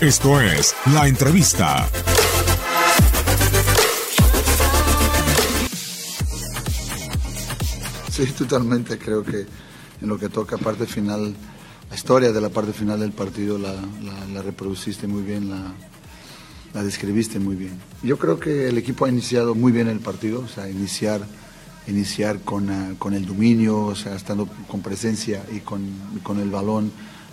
Esto es La Entrevista. Sí, totalmente. Creo que en lo que toca parte final, la historia de la parte final del partido la, reproduciste muy bien, la, la describiste muy bien. Yo creo que el equipo ha iniciado muy bien el partido, o sea, iniciar, iniciar con, ah, con el dominio, o sea, estando con presencia y con, con el balón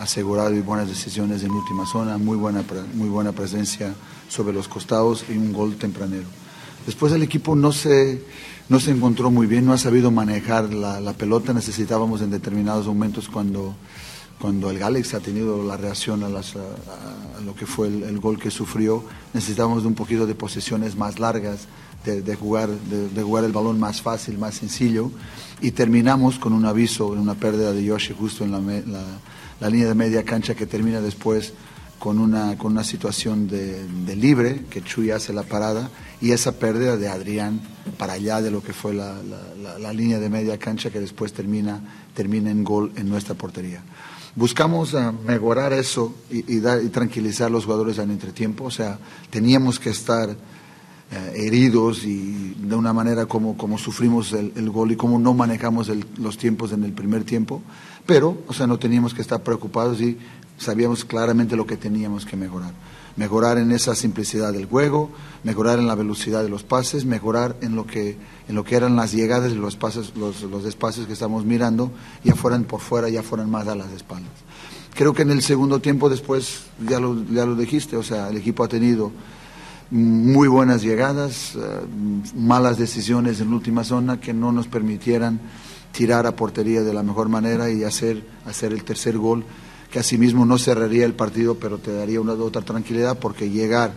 asegurado y buenas decisiones en última zona, muy buena, muy buena presencia sobre los costados y un gol tempranero. Después el equipo no se, no se encontró muy bien, no ha sabido manejar la, la pelota. Necesitábamos en determinados momentos cuando, cuando el Galaxy ha tenido la reacción a, las, a- a lo que fue el, el gol que sufrió, necesitábamos de un poquito de posesiones más largas, de, de jugar, de, de jugar el balón más fácil, más sencillo. Y terminamos con un aviso, una pérdida de Yoshi justo en la, la, la línea de media cancha que termina después con una, con una situación de, de libre, que Chuy hace la parada, y esa pérdida de Adrián para allá de lo que fue la, la- la- la línea de media cancha que después termina, termina en gol en nuestra portería. Buscamos ah, mejorar eso y, dar- y tranquilizar a los jugadores al entretiempo, o sea, teníamos que estar eh, heridos y de una manera como, como sufrimos el, gol y como no manejamos los tiempos en el primer tiempo, pero, o sea, no teníamos que estar preocupados y sabíamos claramente lo que teníamos que mejorar. Mejorar en esa simplicidad del juego, mejorar en la velocidad de los pases, mejorar en lo que, en lo que eran las llegadas y los, pases, los, los espacios que estamos mirando, ya fueran por fuera, ya fueran más a las espaldas. Creo que en el segundo tiempo después, ya lo, ya lo dijiste, o sea, el equipo ha tenido muy buenas llegadas, eh, malas decisiones en la última zona que no nos permitieran tirar a portería de la mejor manera y hacer, hacer el tercer gol, que asimismo no cerraría el partido, pero te daría una otra tranquilidad porque llegar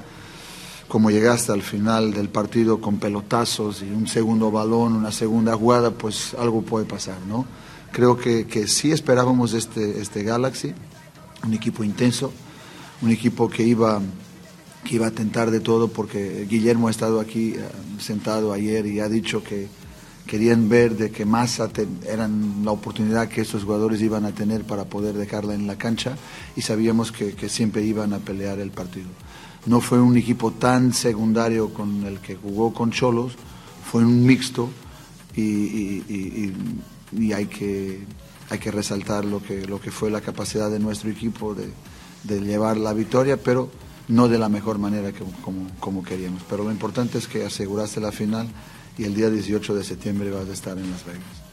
como llegaste al final del partido con pelotazos y un segundo balón, una segunda jugada, pues algo puede pasar, ¿no? Creo que, que sí esperábamos este, este Galaxy, un equipo intenso, un equipo que iba que iba a tentar de todo porque Guillermo ha estado aquí eh, sentado ayer y ha dicho que querían ver de que aten- eran la oportunidad que estos jugadores iban a tener para poder dejarla en la cancha y sabíamos que, siempre iban a pelear el partido. No fue un equipo tan secundario con el que jugó con Cholos, fue un mixto y, hay, que, hay que resaltar lo que, lo que fue la capacidad de nuestro equipo de, de llevar la victoria, pero no de la mejor manera que, como, como queríamos. Pero lo importante es que aseguraste la final y el día 18 de septiembre vas a estar en Las Vegas.